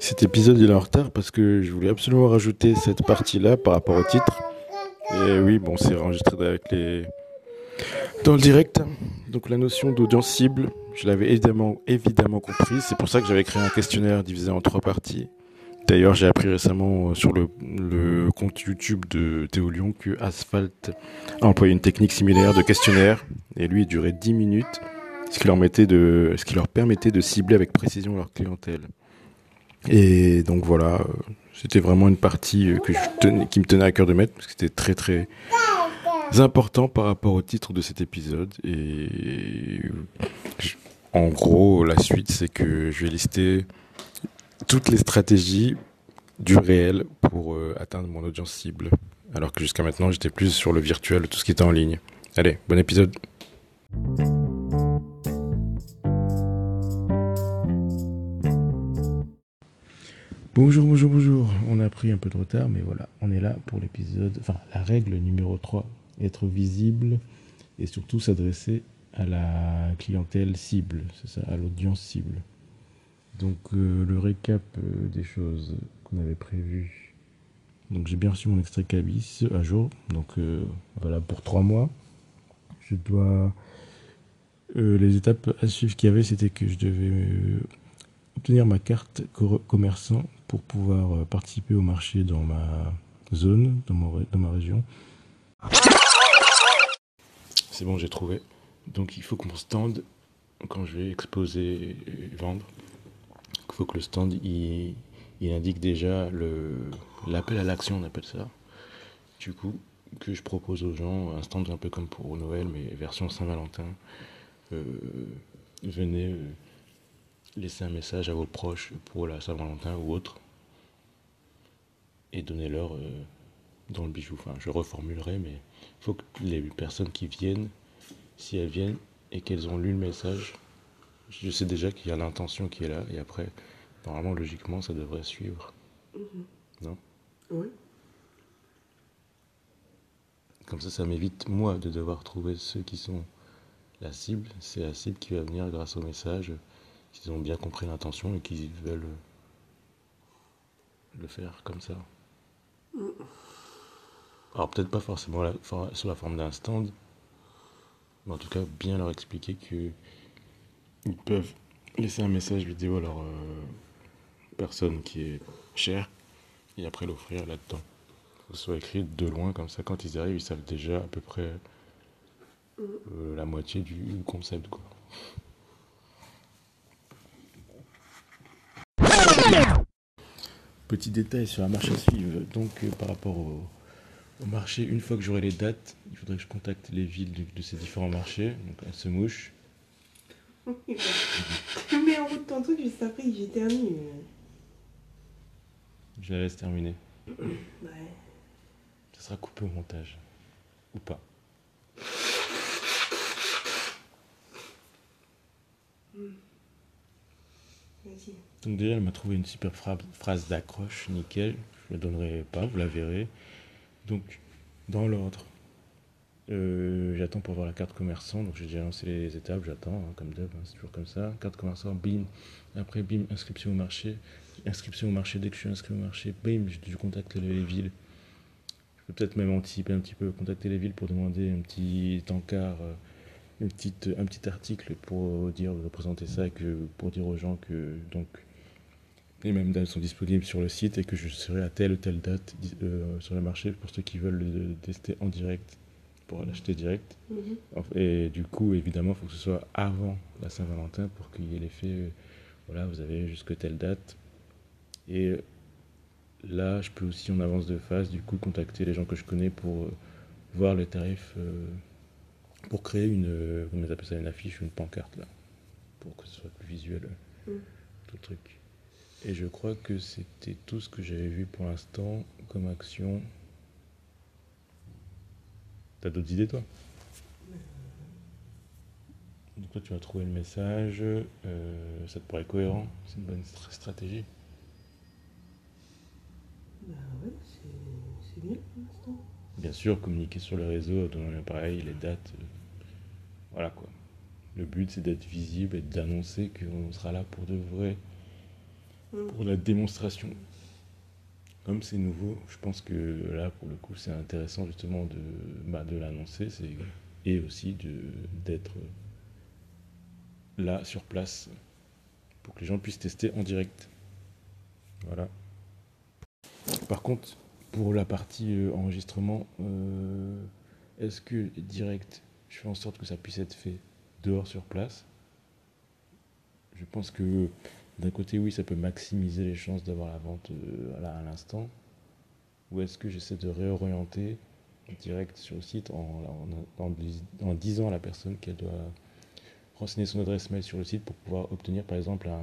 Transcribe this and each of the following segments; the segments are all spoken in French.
Cet épisode est en retard parce que je voulais absolument rajouter cette partie-là par rapport au titre. Et oui, bon, c'est enregistré avec les dans le direct. Donc la notion d'audience cible, je l'avais évidemment évidemment compris. C'est pour ça que j'avais créé un questionnaire divisé en trois parties. D'ailleurs, j'ai appris récemment euh, sur le, compte YouTube de Théo Lyon que Asphalt a employé une technique similaire de questionnaire et lui il durait 10 minutes, ce qui leur permettait de cibler avec précision leur clientèle. Et donc voilà, euh, c'était vraiment une partie euh, qui me tenait à cœur de mettre parce que c'était très très important par rapport au titre de cet épisode. Et en gros, la suite, c'est que je vais lister toutes les stratégies du réel pour euh, atteindre mon audience cible. Alors que jusqu'à maintenant, j'étais plus sur le virtuel, tout ce qui était en ligne. Allez, bon épisode. Bonjour, bonjour, bonjour. On a pris un peu de retard, mais voilà, on est là pour l'épisode, enfin la règle numéro 3, être visible et surtout s'adresser à la clientèle cible, c'est ça, à l'audience cible. Donc euh, le récap euh, des choses qu'on avait prévues. Donc j'ai bien reçu mon extrait cabis à jour. Donc euh, voilà pour trois mois. Je dois les étapes à suivre qu'il y avait, c'était que je devais obtenir ma carte commerçant pour pouvoir participer au marché dans ma zone, dans, dans ma région. C'est bon, j'ai trouvé. Donc il faut que mon stand, quand je vais exposer et vendre, il faut que le stand il, indique déjà l'appel à l'action, on appelle ça. Du coup, que je propose aux gens un stand un peu comme pour Noël, mais version Saint-Valentin. Euh, venez euh, laisser un message à vos proches pour la Saint-Valentin ou autre et donnez-leur euh, dans le bijou. Enfin, je reformulerai, mais il faut que les personnes qui viennent, si elles viennent et qu'elles ont lu le message, je sais déjà qu'il y a l'intention qui est là, et après, normalement, logiquement, ça devrait suivre. Mhm. Non? Oui. Comme ça, ça m'évite, moi, de devoir trouver ceux qui sont la cible. C'est la cible qui va venir grâce au message, qu'ils ont bien compris l'intention et qu'ils veulent le faire comme ça. Alors, peut-être pas forcément sous la forme d'un stand, mais en tout cas, bien leur expliquer que ils peuvent laisser un message vidéo à leur euh, personne qui est chère et après l'offrir là-dedans. Que ce soit écrit de loin, comme ça, quand ils arrivent, ils savent déjà à peu près euh, la moitié du concept. Quoi. Petit détail sur la marche à suivre. Donc, euh, par rapport au, marché, une fois que j'aurai les dates, il faudrait que je contacte les villes de, ces différents marchés. Donc, à Semouche, mets en route ton truc juste après que j'éternue. Je la laisse terminer. Ouais. Ça sera coupé au montage. Ou pas. Vas-y. Donc déjà, elle m'a trouvé une super phrase d'accroche, nickel. Je la donnerai pas, vous la verrez. Donc, dans l'ordre, euh, j'attends pour voir la carte commerçant, donc j'ai déjà lancé les étapes, j'attends, hein, comme d'hab, hein, c'est toujours comme ça. Carte commerçant, bim. Après, bim, inscription au marché. Inscription au marché, dès que je suis inscrit au marché, bim, je, contacte les, villes. Je peux peut-être même anticiper un petit peu, contacter les villes pour demander un petit encart, euh, une petite, un petit article pour dire, présenter ça, que, pour dire aux gens que donc, les mêmes dates sont disponibles sur le site et que je serai à telle ou telle date euh, sur le marché pour ceux qui veulent le tester en direct pour l'acheter direct. Mhm. Et du coup, évidemment, il faut que ce soit avant la Saint-Valentin pour qu'il y ait l'effet, euh, voilà, vous avez jusque telle date. Et là, je peux aussi, en avance de phase, du coup, contacter les gens que je connais pour euh, voir les tarifs, euh, pour créer une, vous appelez ça, une affiche ou une pancarte, là, pour que ce soit plus visuel, mhm. tout le truc. Et je crois que c'était tout ce que j'avais vu pour l'instant comme action T'as d'autres idées, toi? Donc toi, tu as trouvé le message, euh, ça te paraît cohérent, c'est une bonne stratégie Bah ouais, c'est bien pour l'instant. Bien sûr, communiquer sur le réseau, donner l'appareil, les dates, euh, voilà quoi. Le but, c'est d'être visible et d'annoncer qu'on sera là pour de vrai. Mm. pour la démonstration. Comme c'est nouveau, je pense que là, pour le coup, c'est intéressant justement de, bah, de l'annoncer et aussi d'être là, sur place, pour que les gens puissent tester en direct. Voilà. Par contre, pour la partie euh, enregistrement, euh, est-ce que direct, je fais en sorte que ça puisse être fait dehors sur place? Je pense que d'un côté, oui, ça peut maximiser les chances d'avoir la vente euh, à l'instant. Ou est-ce que j'essaie de réorienter direct sur le site en disant à la personne qu'elle doit renseigner son adresse mail sur le site pour pouvoir obtenir par exemple un,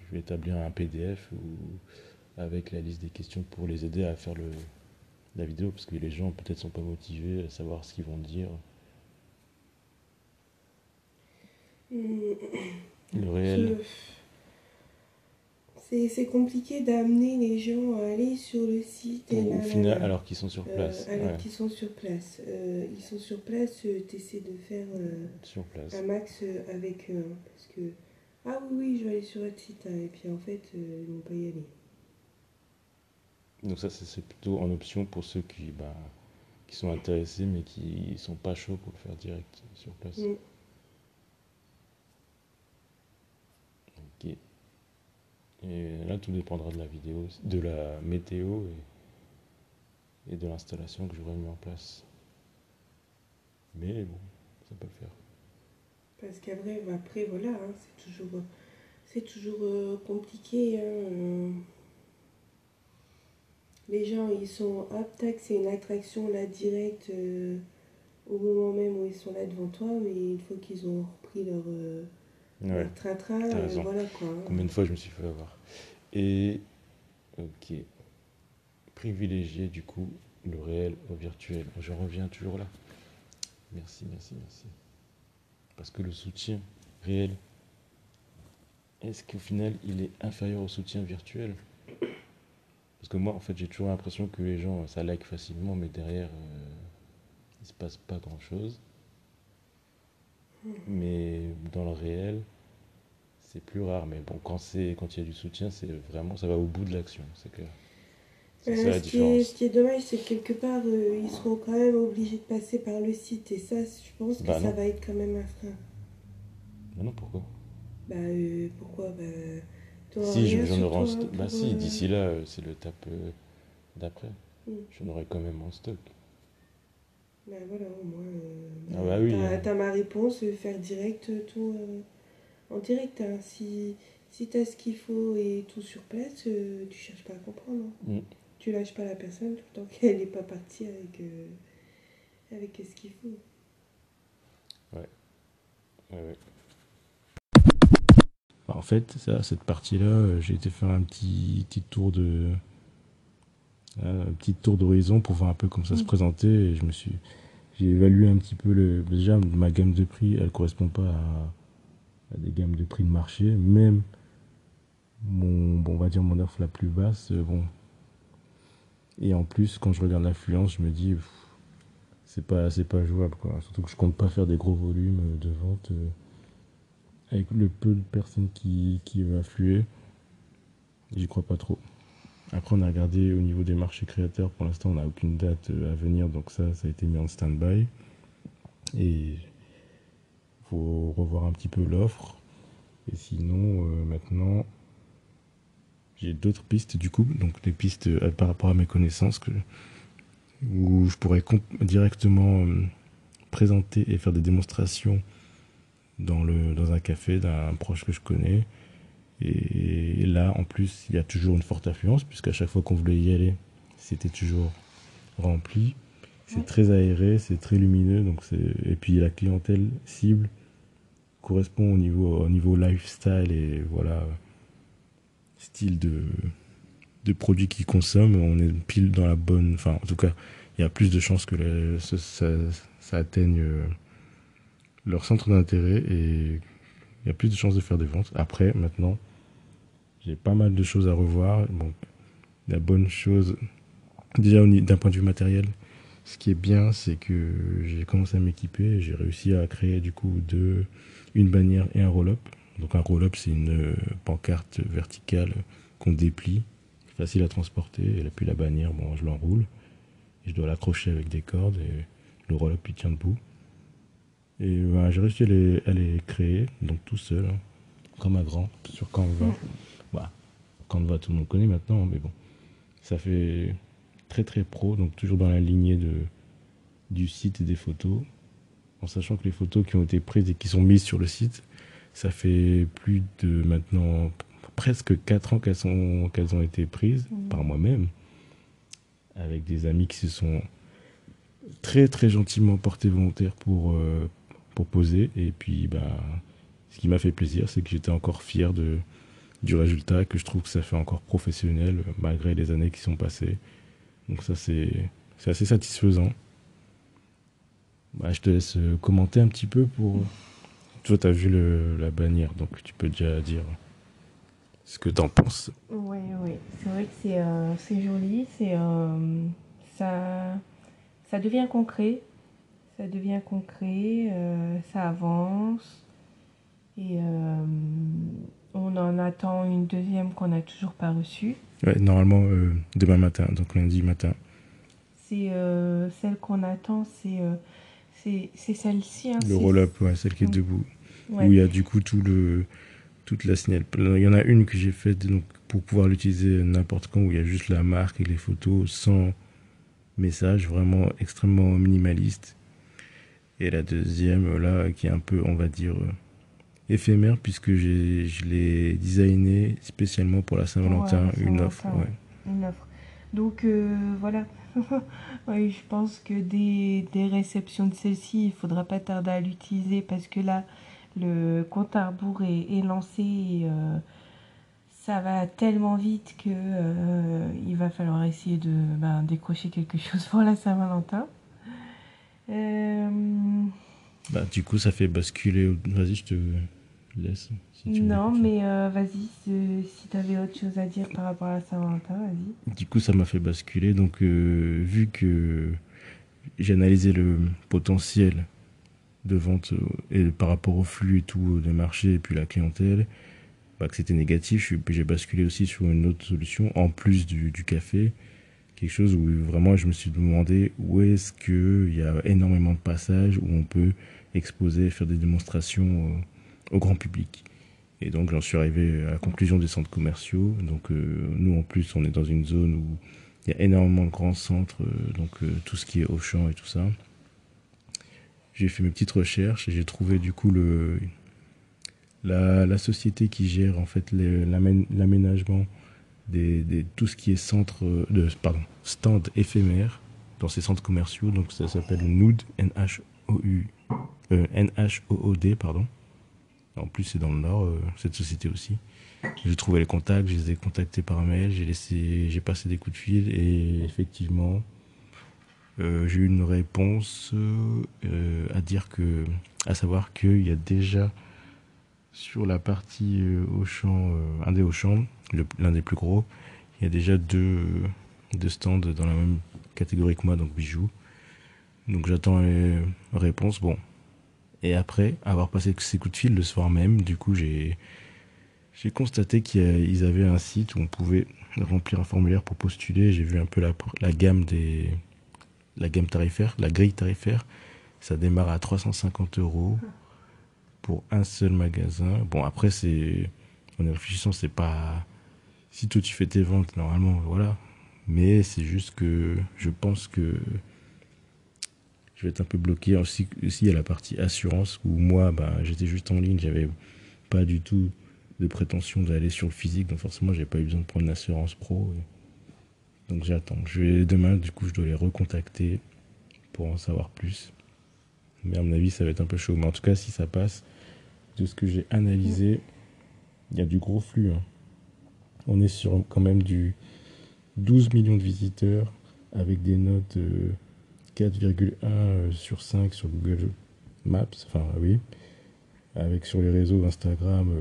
je vais établir un PDF ou avec la liste des questions pour les aider à faire le, la vidéo parce que les gens peut-être sont pas motivés à savoir ce qu'ils vont dire. Le réel. Je- C'est c'est compliqué d'amener les gens à aller sur le site. et Au final, alors qu'ils sont sur Euh, place. alors ouais, qu'ils sont sur place. Euh, ils sont sur place, tu essaies de faire euh, sur place. un max euh, avec eux. hein, parce que, ah oui, oui, je vais aller sur votre site. hein, et puis en fait, euh, ils vont pas y aller. Donc ça, c'est- plutôt en option pour ceux qui, bah, qui sont intéressés mais qui sont pas chauds pour le faire direct sur place. Mm. Ok. Et là, tout dépendra de la vidéo, de la météo et, et de l'installation que j'aurai mis en place. Mais bon, ça peut le faire. Parce qu'après, bah, après, voilà, hein, c'est toujours, c'est toujours euh, compliqué. hein, euh. Les gens, ils sont aptes c'est une attraction là directe euh, au moment même où ils sont là devant toi, mais une fois qu'ils ont repris leur, euh, Ouais. train-train, euh, voilà quoi. hein. Combien de fois je me suis fait avoir. Et, ok. Privilégier du coup le réel au virtuel. Je reviens toujours là. Merci, merci, merci. Parce que le soutien réel, est-ce qu'au final il est inférieur au soutien virtuel? Parce que moi en fait j'ai toujours l'impression que les gens ça like facilement mais derrière euh, il se passe pas grand chose. Mais dans le réel, c'est plus rare. Mais bon, quand c'est quand il y a du soutien, c'est vraiment ça va au bout de l'action, c'est clair. C'est ça Euh, la ce, qui est, différence. ce qui est dommage, c'est que quelque part, euh, ils seront quand même obligés de passer par le site. Et ça, je pense que Bah ça va être quand même un frein. Mais non, pourquoi? Bah, euh, pourquoi? Bah, Si j'en aurai en stock. Bah si, euh, d'ici là, euh, c'est le tape euh, d'après. Mm. J'en aurai quand même en stock. Bah voilà, au moins. euh, Ah bah oui, T'as hein. ma réponse, faire direct tout euh, en direct. hein. Si, si t'as ce qu'il faut et tout sur place, euh, tu cherches pas à comprendre. hein. Mm. Tu lâches pas la personne tout le temps qu'elle n'est pas partie avec, avec ce qu'il faut. Ouais, ouais. Bah, En fait, ça, cette partie-là, euh, j'ai été faire un petit, petit tour de un petit tour d'horizon pour voir un peu comment ça se Mm. présentait et je me suis j'ai évalué un petit peu le déjà ma gamme de prix elle correspond pas à, à des gammes de prix de marché même mon bon, on va dire mon offre la plus basse euh, bon. Et en plus quand je regarde l'affluence je me dis c'est pas c'est pas jouable quoi. Surtout que je compte pas faire des gros volumes euh, de vente euh, avec le peu de personnes qui qui va affluer j'y crois pas trop après, on a regardé au niveau des marchés créateurs. Pour l'instant, on n'a aucune date euh, à venir, donc ça, ça a été mis en stand-by. Et faut revoir un petit peu l'offre. Et sinon, euh, maintenant, j'ai d'autres pistes du coup, donc des pistes euh, par rapport à mes connaissances que, où je pourrais directement présenter et faire des démonstrations dans, le, dans un café d'un proche que je connais. Et là, en plus, il y a toujours une forte affluence, puisqu'à chaque fois qu'on voulait y aller, c'était toujours rempli. C'est Ouais. très aéré, c'est très lumineux, donc c'est et puis la clientèle cible correspond au niveau au niveau lifestyle et voilà style de de produits qu'ils consomment. On est pile dans la bonne, enfin en tout cas, il y a plus de chances que le- ça, ça, ça atteigne euh, leur centre d'intérêt et il y a plus de chances de faire des ventes. Après, maintenant, j'ai pas mal de choses à revoir. Bon, la bonne chose, déjà d'un point de vue matériel, ce qui est bien, c'est que j'ai commencé à m'équiper. J'ai réussi à créer du coup deux, une bannière et un roll-up. Donc un roll-up, c'est une euh, pancarte verticale qu'on déplie, facile à transporter. Et puis la bannière, bon, je l'enroule. Je dois l'accrocher avec des cordes et le roll-up il tient debout. Et ben, j'ai réussi à les, à les, créer, donc tout seul, hein, comme un grand, sur Canva. Bah, Canva, tout le monde connaît maintenant, mais bon. Ça fait très très pro, donc toujours dans la lignée de, du site et des photos. En sachant que les photos qui ont été prises et qui sont mises sur le site, ça fait plus de maintenant presque 4 ans qu'elles sont qu'elles ont été prises mmh. par moi-même avec des amis qui se sont très très gentiment portés volontaires pour euh, pour poser et puis bah ce qui m'a fait plaisir c'est que j'étais encore fier de du résultat que je trouve que ça fait encore professionnel malgré les années qui sont passées donc ça c'est assez satisfaisant bah, je te laisse euh, commenter un petit peu pour toi, tu as vu le, la bannière, donc tu peux déjà dire ce que tu en penses. Oui, oui. C'est vrai que c'est euh, joli. Euh, ça, ça devient concret. Ça devient concret. Euh, ça avance. Et on en attend une deuxième qu'on n'a toujours pas reçue. Ouais, normalement demain matin, donc lundi matin. C'est celle qu'on attend, c'est c'est celle-ci. Hein, le roll-up, ouais, celle qui est debout. Où il y a du coup tout le, toute la signal. Il y en a une que j'ai faite donc, pour pouvoir l'utiliser n'importe quand, où il y a juste la marque et les photos sans message, vraiment extrêmement minimaliste. Et la deuxième, là, qui est un peu, on va dire, euh, éphémère, puisque je l'ai designé spécialement pour la Saint-Valentin, une offre. Une offre. Donc euh, voilà, oui, je pense que des, des réceptions de celle-ci, il faudra pas tarder à l'utiliser parce que là, le compte à rebours est, lancé et euh, ça va tellement vite que euh, il va falloir essayer de ben, décrocher quelque chose pour la Saint-Valentin. Bah, du coup, ça fait basculer. Vas-y, je te laisse. non, mais vas-y, si tu avais autre chose à dire par rapport à Saint-Valentin, vas-y. Du coup, ça m'a fait basculer. Donc, vu que j'ai analysé le potentiel de vente euh, et par rapport au flux et tout des marchés et puis la clientèle, bah, que c'était négatif. J'ai basculé aussi sur une autre solution en plus du, du café, quelque chose où vraiment je me suis demandé où est-ce qu'il y a énormément de passages où on peut exposer, faire des démonstrations au, grand public. Et donc j'en suis arrivé à la conclusion des centres commerciaux. Donc euh, nous en plus on est dans une zone où il y a énormément de grands centres, euh, donc tout ce qui est Auchan et tout ça j'ai fait mes petites recherches et j'ai trouvé du coup le, la, la, société qui gère en fait l'aménagement tout ce qui est centre de pardon stand éphémère dans ces centres commerciaux. Donc ça s'appelle Nood N H O U euh, N H O O D pardon. En plus c'est dans le nord euh, cette société aussi. J'ai trouvé les contacts je les ai contactés par mail j'ai passé des coups de fil et effectivement euh, j'ai eu une réponse euh, à dire que, à savoir qu'il y a déjà sur la partie euh, Auchan, un des Auchan, l'un des plus gros, il y a déjà deux, deux stands dans la même catégorie que moi, donc bijoux. Donc j'attends les réponses. Bon. Et après, avoir passé ces coups de fil le soir même, du coup, j'ai j'ai constaté qu'ils avaient un site où on pouvait remplir un formulaire pour postuler. J'ai vu un peu la gamme des, la gamme tarifaire, la grille tarifaire. Ça démarre à 350 euros pour un seul magasin. Bon, après, c'est. En y réfléchissant, c'est pas. Si toi tu fais tes ventes, normalement, voilà. Mais c'est juste que je pense que je vais être un peu bloqué. Aussi, il y a la partie assurance où moi, bah, j'étais juste en ligne, j'avais pas du tout de prétention d'aller sur le physique, donc forcément, j'ai pas eu besoin de prendre une assurance pro. Donc j'attends. Je vais demain, du coup, je dois les recontacter pour en savoir plus. Mais à mon avis, ça va être un peu chaud. Mais en tout cas, si ça passe, de ce que j'ai analysé, il y a du gros flux. Hein. On est sur quand même du 12 millions de visiteurs avec des notes 4,1 euh, sur 5 sur Google Maps. Enfin, oui. Avec sur les réseaux Instagram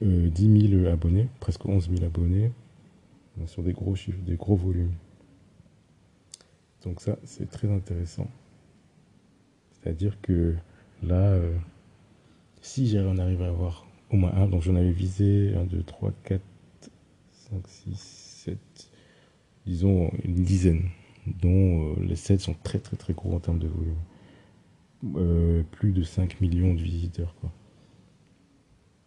10 euh, 000 euh, abonnés, presque 11 000 abonnés sur des gros chiffres, des gros volumes. Donc ça, c'est très intéressant. C'est-à-dire que là, euh, si j'arrive en arrive à avoir au moins un, donc j'en avais visé 1, 2, 3, 4, 5, 6, 7, disons une dizaine, dont euh, les 7 sont très très très gros en termes de volume. Euh, plus de 5 millions de visiteurs. Quoi.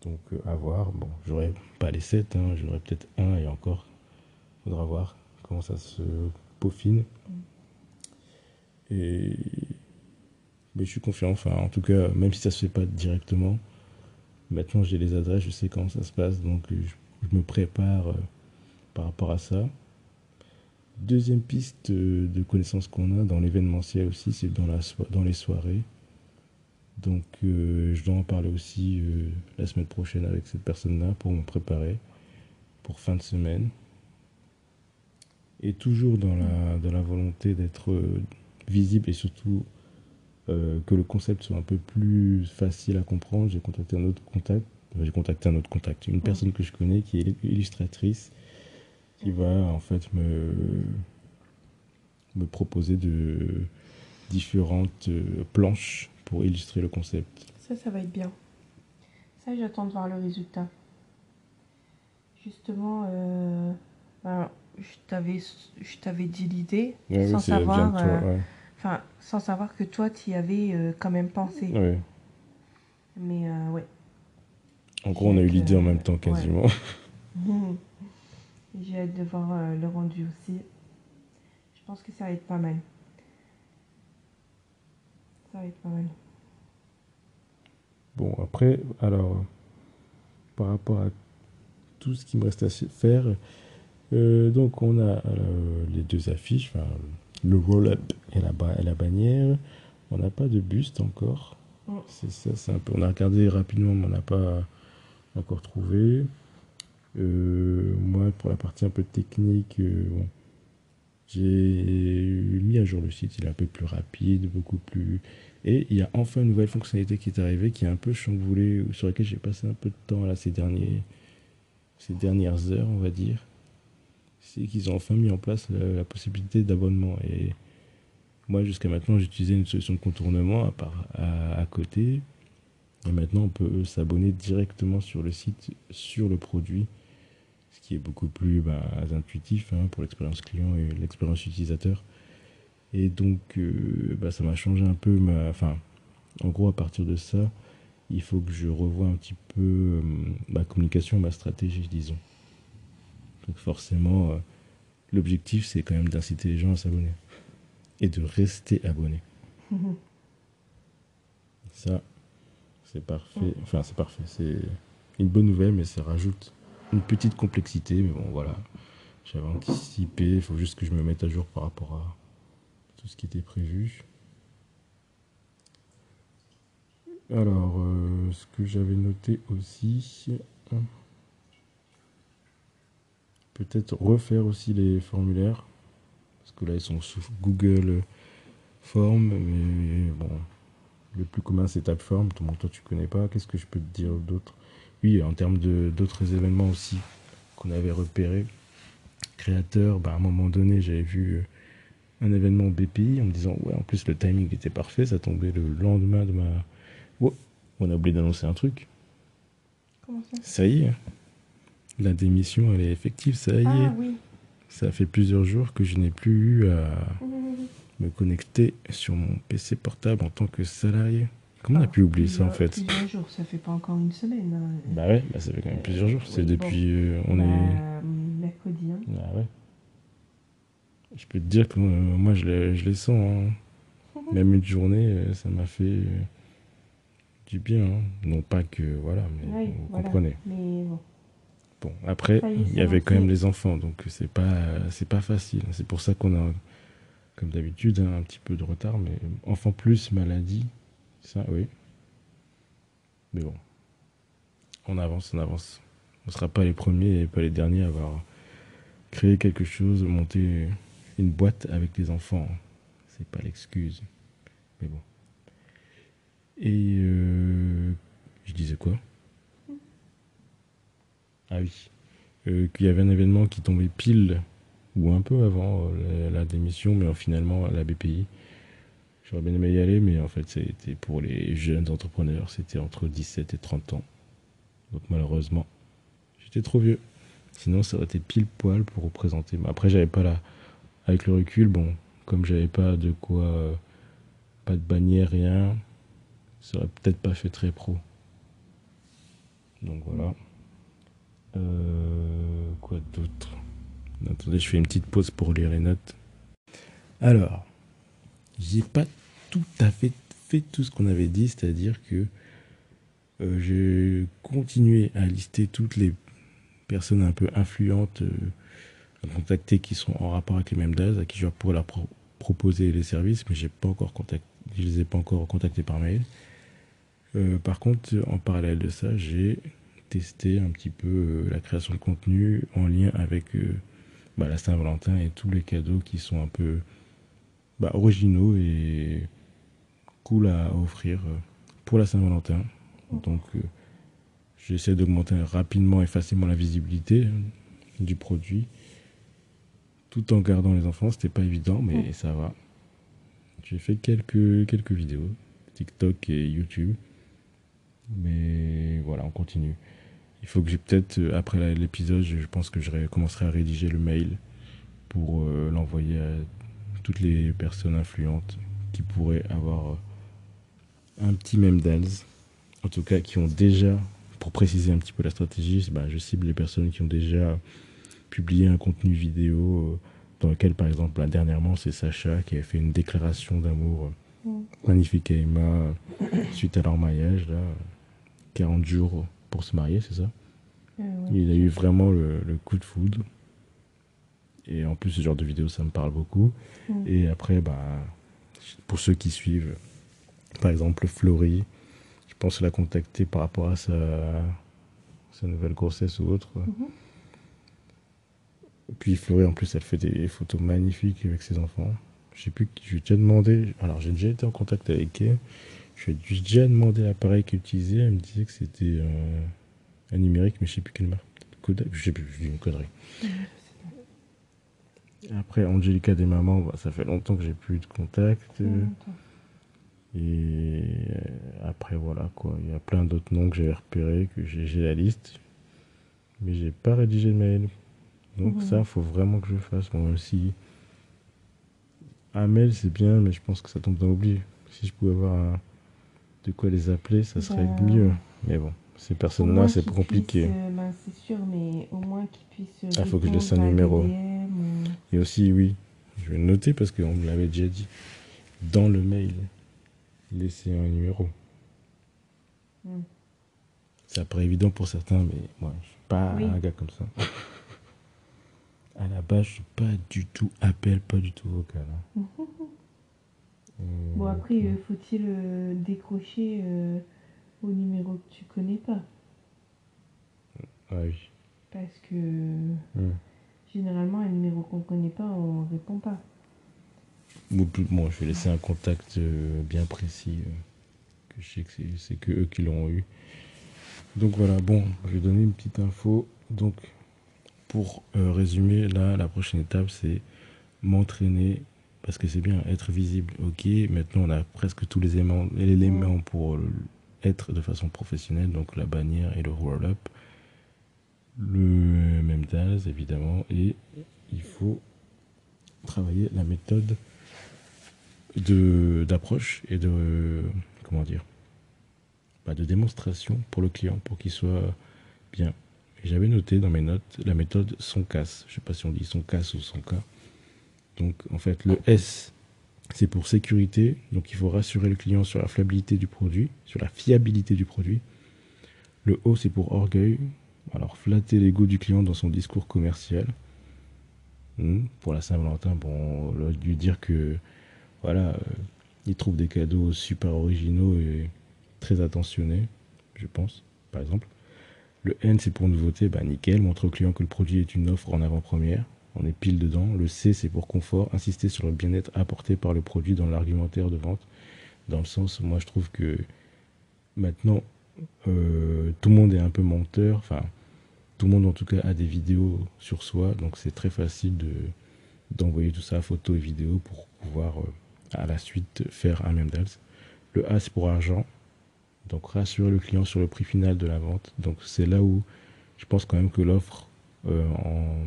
Donc euh, à voir, bon, j'aurais pas les 7, hein, j'aurais peut-être un et encore. Faudra voir comment ça se peaufine. Et mais je suis confiant, enfin en tout cas, même si ça se fait pas directement, maintenant j'ai les adresses, je sais comment ça se passe, donc je, me prépare euh, par rapport à ça. Deuxième piste euh, de connaissances qu'on a dans l'événementiel aussi, c'est dans, les soirées. Donc euh, je dois en parler aussi la semaine prochaine avec cette personne-là pour me préparer pour fin de semaine. Et toujours dans la volonté d'être visible et surtout euh, que le concept soit un peu plus facile à comprendre, j'ai contacté un autre contact. J'ai contacté un autre contact, une personne que je connais qui est illustratrice, qui va en fait me, me proposer de différentes euh, planches pour illustrer le concept. Ça, ça va être bien. Ça, j'attends de voir le résultat. Justement, euh, ben, je t'avais dit l'idée sans savoir. Enfin, sans savoir que toi, tu y avais euh, quand même pensé. Oui. Mais euh, ouais. En gros, on a eu l'idée en même temps quasiment. J'ai hâte de voir euh, le rendu aussi. Je pense que ça va être pas mal. Ça va être pas mal. Bon, après, alors, par rapport à tout ce qui me reste à faire, donc on a les deux affiches, enfin, le roll-up et la, la bannière. On n'a pas de buste encore. Mm. C'est ça, c'est un peu. On a regardé rapidement, mais on n'a pas encore trouvé. Euh, moi, pour la partie un peu technique, euh, j'ai mis à jour le site. Il est un peu plus rapide, beaucoup plus. Et il y a enfin une nouvelle fonctionnalité qui est arrivée, qui est un peu chamboulée, sur laquelle j'ai passé un peu de temps là ces derniers, ces dernières heures, on va dire c'est qu'ils ont enfin mis en place la, possibilité d'abonnement. Et moi, jusqu'à maintenant, j'utilisais une solution de contournement à, part, à, côté. Et maintenant, on peut s'abonner directement sur le site, sur le produit, ce qui est beaucoup plus bah, intuitif hein, pour l'expérience client et l'expérience utilisateur. Et donc, euh, bah, ça m'a changé un peu ma. Enfin, en gros, à partir de ça, il faut que je revoie un petit peu euh, ma communication, ma stratégie, disons. Donc forcément, euh, l'objectif, c'est quand même d'inciter les gens à s'abonner. Et de rester abonnés. Ça, c'est parfait. Enfin, c'est parfait. C'est une bonne nouvelle, mais ça rajoute une petite complexité. Mais bon, voilà. J'avais anticipé. Il faut juste que je me mette à jour par rapport à tout ce qui était prévu. Alors, euh, ce que j'avais noté aussi. Peut-être refaire aussi les formulaires. Parce que là, ils sont sous Google Form. Mais bon, le plus commun, c'est le monde, toi, tu connais pas? Qu'est-ce que je peux te dire d'autre? Oui, en termes d'autres événements aussi qu'on avait repérés. Créateur, bah, à un moment donné, j'avais vu un événement BPI en me disant ouais en plus le timing était parfait ça tombait le lendemain de ma oh, on a oublié d'annoncer un truc Comment ça? Ça y est la démission, elle est effective, ça y est. Ah, ça fait plusieurs jours que je n'ai plus eu à me connecter sur mon PC portable en tant que salarié. Comment on a pu oublier ça en fait? Plusieurs jours, ça fait pas encore une semaine. Hein. Bah ouais, bah ça fait quand même plusieurs jours. C'est depuis. Euh, on bah, est. Mercredi. Hein. Ah ouais. Je peux te dire que euh, moi je les, je les sens. Hein. Même une journée, euh, ça m'a fait du bien. Non pas que. Voilà, mais vous comprenez. Mais bon. Bon, après, il y avait quand même les enfants, donc c'est pas, c'est pas facile. C'est pour ça qu'on a, comme d'habitude, un petit peu de retard, mais enfant plus maladie, ça, oui. Mais bon, on avance, on avance. On sera pas les premiers et pas les derniers à avoir créé quelque chose, monté une boîte avec les enfants. C'est pas l'excuse. Mais bon. Et euh, je disais quoi? Ah oui. Euh, qu'il y avait un événement qui tombait pile ou un peu avant euh, la, démission, mais finalement à la BPI. J'aurais bien aimé y aller, mais en fait, c'était pour les jeunes entrepreneurs. C'était entre 17 et 30 ans. Donc malheureusement, j'étais trop vieux. Sinon, ça aurait été pile poil pour représenter. Après, j'avais pas là. Avec le recul, bon, comme j'avais pas de quoi. euh, pas de bannière, rien. Ça aurait peut-être pas fait très pro. Donc voilà. Euh, quoi d'autre? Attendez, je fais une petite pause pour lire les notes. Alors, j'ai pas tout à fait fait tout ce qu'on avait dit, c'est-à-dire que euh, j'ai continué à lister toutes les personnes un peu influentes euh, à contacter qui sont en rapport avec les mêmes DAS, à qui je pourrais leur pro- proposer les services, mais j'ai pas encore contacté, je les ai pas encore contactés par mail. Par contre, en parallèle de ça, j'ai testé un petit peu euh, la création de contenu en lien avec euh, bah, la Saint-Valentin et tous les cadeaux qui sont un peu bah, originaux et cool à offrir euh, pour la Saint-Valentin. Donc, j'essaie d'augmenter rapidement et facilement la visibilité hein, du produit tout en gardant les enfants. C'était pas évident, mais ça va. J'ai fait quelques, quelques vidéos, TikTok et YouTube. Mais voilà, on continue. Il faut que j'ai peut-être, euh, après l'épisode, je pense que je commencerai à rédiger le mail pour euh, l'envoyer à toutes les personnes influentes qui pourraient avoir euh, un petit même dance. En tout cas, qui ont déjà, pour préciser un petit peu la stratégie, ben, je cible les personnes qui ont déjà publié un contenu vidéo dans lequel, par exemple, là, dernièrement, c'est Sacha qui a fait une déclaration d'amour Mm. magnifique à Emma suite à leur mariage, là, 40 jours pour se marier, c'est ça Euh, ouais. il a eu vraiment le, le coup de foudre. Et en plus, ce genre de vidéo, ça me parle beaucoup. Mm. Et après, bah, pour ceux qui suivent, par exemple, Florie, je pense la contacter par rapport à sa, sa nouvelle grossesse ou autre. Mhm. Puis Florie, en plus, elle fait des photos magnifiques avec ses enfants. Je sais plus, je lui ai déjà demandé. Alors, j'ai déjà été en contact avec elle. Je lui ai déjà demandé l'appareil qu'elle utilisait. Elle me disait que c'était euh, un numérique, mais je sais plus quelle marque. Kodak, je sais plus, je dis une connerie. Après, Angelica des mamans, bah, ça fait longtemps que j'ai plus eu de contact. Et euh, après, voilà quoi. Il y a plein d'autres noms que j'avais repérés, que j'ai la liste. Mais j'ai pas rédigé de mail. Donc Mhm. ça, faut vraiment que je le fasse. Moi aussi. Un mail, c'est bien, mais je pense que ça tombe dans l'oubli. Si je pouvais avoir un- de quoi les appeler, ça serait Bah, mieux. Mais bon, ces personnes-là, c'est compliqué. euh, ben, c'est sûr, mais au moins qu'ils puissent. Ah, faut que je laisse un numéro. DM ou- Et aussi, oui, je vais noter parce qu'on me l'avait déjà dit. Dans le mail, laissez un numéro. Mm. Ça paraît évident pour certains, mais moi, je suis pas Oui. un gars comme ça. À la base, je suis pas du tout appel, pas du tout vocal. hein. Euh, Bon, après, euh, faut-il euh, décrocher euh, au numéro que tu connais pas? Ah oui. Parce que Hmm. généralement, un numéro qu'on connaît pas, on répond pas. Bon, je vais laisser un contact euh, bien précis, euh, que je sais que c'est- c'est que eux qui l'ont eu. Donc voilà, bon, je vais donner une petite info. Donc, pour euh, résumer, là, la prochaine étape, c'est m'entraîner, parce que c'est bien, être visible, ok. Maintenant, on a presque tous les éléments, pour être de façon professionnelle, donc la bannière et le roll-up. Le même DAS, évidemment, et il faut travailler la méthode de d'approche et de comment dire bah, de démonstration pour le client pour qu'il soit bien. J'avais noté dans mes notes la méthode son casse. Je sais pas si on dit son casse ou son cas. Donc en fait le S c'est pour sécurité. Donc il faut rassurer le client sur la fiabilité du produit, sur la fiabilité du produit. Le O c'est pour orgueil. Alors flatter l'ego du client dans son discours commercial. Hmm, Pour la Saint-Valentin, bon, on dû dire que voilà, euh, trouve des cadeaux super originaux et très attentionnés, je pense, par exemple. Le N, c'est pour nouveauté, bah nickel, montre au client que le produit est une offre en avant-première, on est pile dedans. Le C, c'est pour confort, insister sur le bien-être apporté par le produit dans l'argumentaire de vente, dans le sens, moi je trouve que maintenant, euh, tout le monde est un peu menteur, enfin, tout le monde en tout cas a des vidéos sur soi, donc c'est très facile de d'envoyer tout ça, photos et vidéos, pour pouvoir euh, à la suite faire un même DALS. Le A, c'est pour argent. Donc rassurer le client sur le prix final de la vente. Donc c'est là où je pense quand même que l'offre euh, en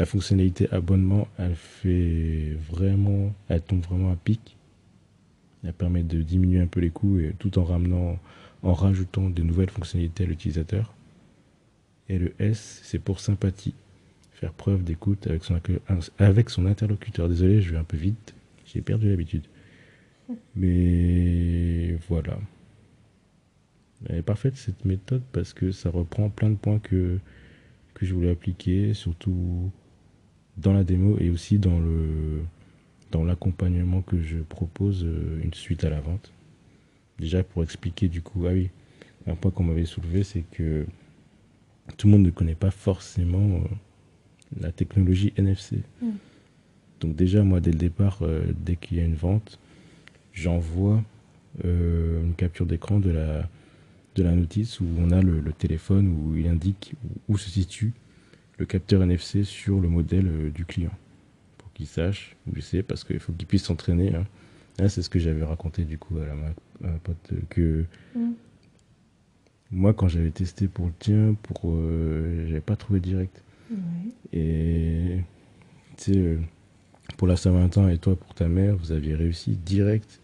la fonctionnalité abonnement, elle fait vraiment, elle tombe vraiment à pic. Elle permet de diminuer un peu les coûts tout en ramenant, en rajoutant de nouvelles fonctionnalités à l'utilisateur. Et le S, c'est pour sympathie, faire preuve d'écoute avec son, avec son interlocuteur. Désolé, je vais un peu vite, j'ai perdu l'habitude. Mais voilà. Elle est parfaite cette méthode parce que ça reprend plein de points que, que je voulais appliquer, surtout dans la démo et aussi dans le dans l'accompagnement que je propose euh, une suite à la vente. Déjà pour expliquer du coup, ah oui, un point qu'on m'avait soulevé, c'est que tout le monde ne connaît pas forcément euh, la technologie NFC. Mm. Donc déjà moi dès le départ, euh, dès qu'il y a une vente, j'envoie une capture d'écran de la de la notice où on a le, le téléphone où il indique où se situe le capteur NFC sur le modèle euh, du client pour qu'il sache où sait parce qu'il faut qu'il puisse s'entraîner. Hein. c'est ce que j'avais raconté du coup à, la, ma, pote que mm. moi quand j'avais testé pour le tien, pour euh, j'avais pas trouvé direct. Et tu sais, euh, pour la Saint-Valentin et toi pour ta mère, vous aviez réussi direct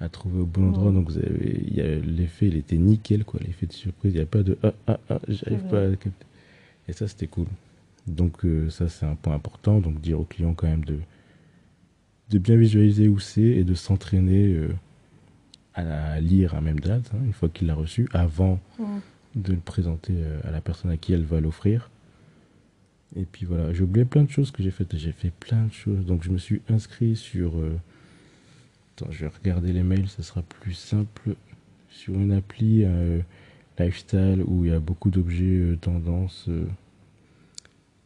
à trouver au bon endroit. Donc vous avez, l'effet, il était nickel quoi, l'effet de surprise. Il n'y a pas de ah ah ah, j'arrive pas à capter. Et ça, c'était cool. Donc euh, ça, c'est un point important. Donc dire au client quand même de, de bien visualiser où c'est et de s'entraîner euh, à lire un même date, hein, une fois qu'il l'a reçu, avant de le présenter euh, à la personne à qui elle va l'offrir. Et puis voilà, j'ai oublié plein de choses que j'ai faites. J'ai fait plein de choses. Donc je me suis inscrit sur... Attends, je vais regarder les mails, ça sera plus simple. Sur une appli lifestyle où il y a beaucoup d'objets euh, tendance. Euh.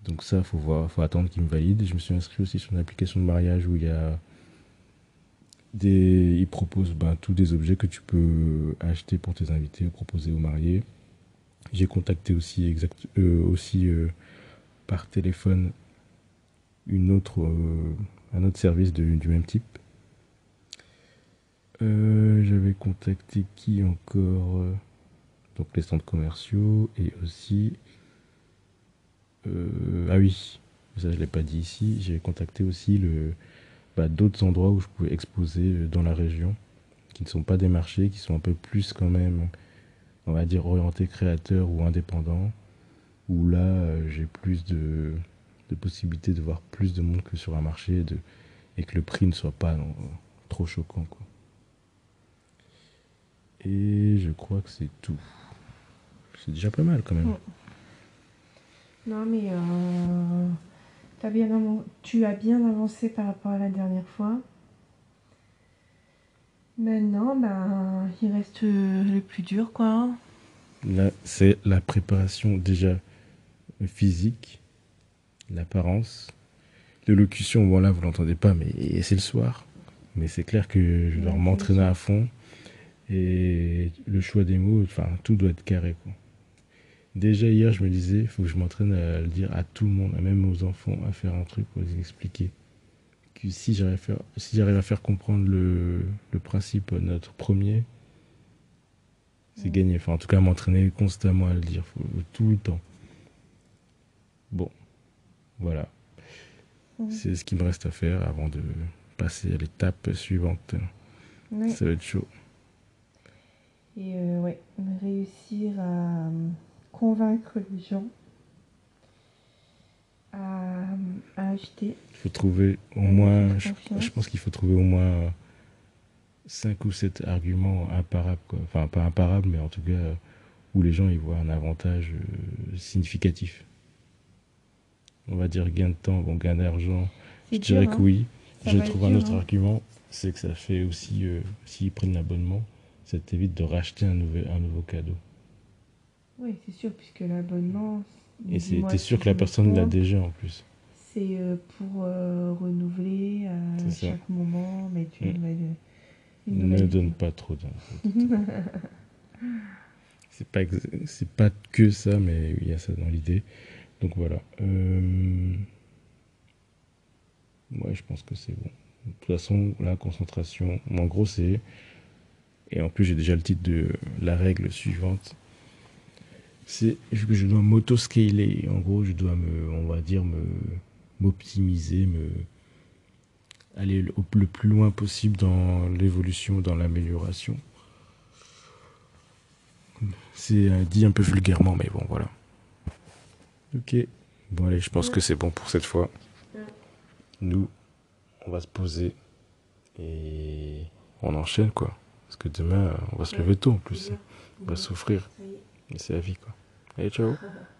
donc ça, faut voir, faut attendre qu'il me valide. Je me suis inscrit aussi sur une application de mariage où il y a des, il propose ben, tous des objets que tu peux acheter pour tes invités ou proposer aux mariés. J'ai contacté aussi exact, euh, aussi par téléphone une autre, un autre service du même type. J'avais contacté qui encore donc les centres commerciaux et aussi euh, ah oui ça je l'ai pas dit ici j'ai contacté aussi le bah, d'autres endroits où je pouvais exposer euh, dans la région qui ne sont pas des marchés qui sont un peu plus quand même on va dire orientés créateurs ou indépendants où là euh, j'ai plus de, de, possibilités de voir plus de monde que sur un marché et que le prix ne soit pas trop choquant quoi. Et je crois que c'est tout. C'est déjà pas mal quand même. Non, mais euh, as bien tu as bien avancé par rapport à la dernière fois. Maintenant, ben, il reste le plus dur, quoi. Là, c'est la préparation déjà physique, l'apparence. L'élocution, bon là, vous l'entendez pas, mais c'est le soir. Mais c'est clair que je dois m'entraîner à fond. Et le choix des mots, enfin, tout doit être carré, quoi. Déjà hier, je me disais, il faut que je m'entraîne à le dire à tout le monde, même aux enfants, à faire un truc pour les expliquer. Que si j'arrive à faire, si j'arrive à faire comprendre le, le principe, notre premier, c'est gagné. Enfin, en tout cas, m'entraîner constamment à le dire, tout le temps. Bon, voilà. C'est ce qu'il me reste à faire avant de passer à l'étape suivante. Ça va être chaud. Et euh, ouais, réussir à convaincre les gens à, acheter. Il faut trouver au moins, je, pense qu'il faut trouver au moins 5 ou 7 arguments imparables. Quoi. Enfin, pas imparables, mais en tout cas où les gens y voient un avantage euh, significatif. On va dire gain de temps, bon, gain d'argent. Je dirais que hein. oui. je trouve un autre hein. argument, c'est que ça fait aussi, euh, s'ils prennent l'abonnement, ça t'évite de racheter un, nouvel, un nouveau cadeau. Oui, c'est sûr, puisque l'abonnement. Et c'était sûr que la personne l'a déjà en plus. C'est euh, pour euh, renouveler à chaque moment, mais tu mm. Ne donne pas trop d'infos. c'est pas c'est pas que ça, mais il y a ça dans l'idée. Donc voilà. Euh... Ouais, je pense que c'est bon. De toute façon, la concentration, en gros, c'est. Et en plus, j'ai déjà le titre de la règle suivante. C'est que je dois m'auto-scaler. En gros, je dois me, on va dire, me, m'optimiser, me, aller le, le plus loin possible dans l'évolution, dans l'amélioration. C'est euh, dit un peu vulgairement, mais bon, voilà. Ok. Bon, allez, je pense que c'est bon pour cette fois. Nous, on va se poser et on enchaîne, quoi. Parce que demain, on va se lever tôt en plus. On va souffrir. C'est la vie, quoi. Allez, ciao.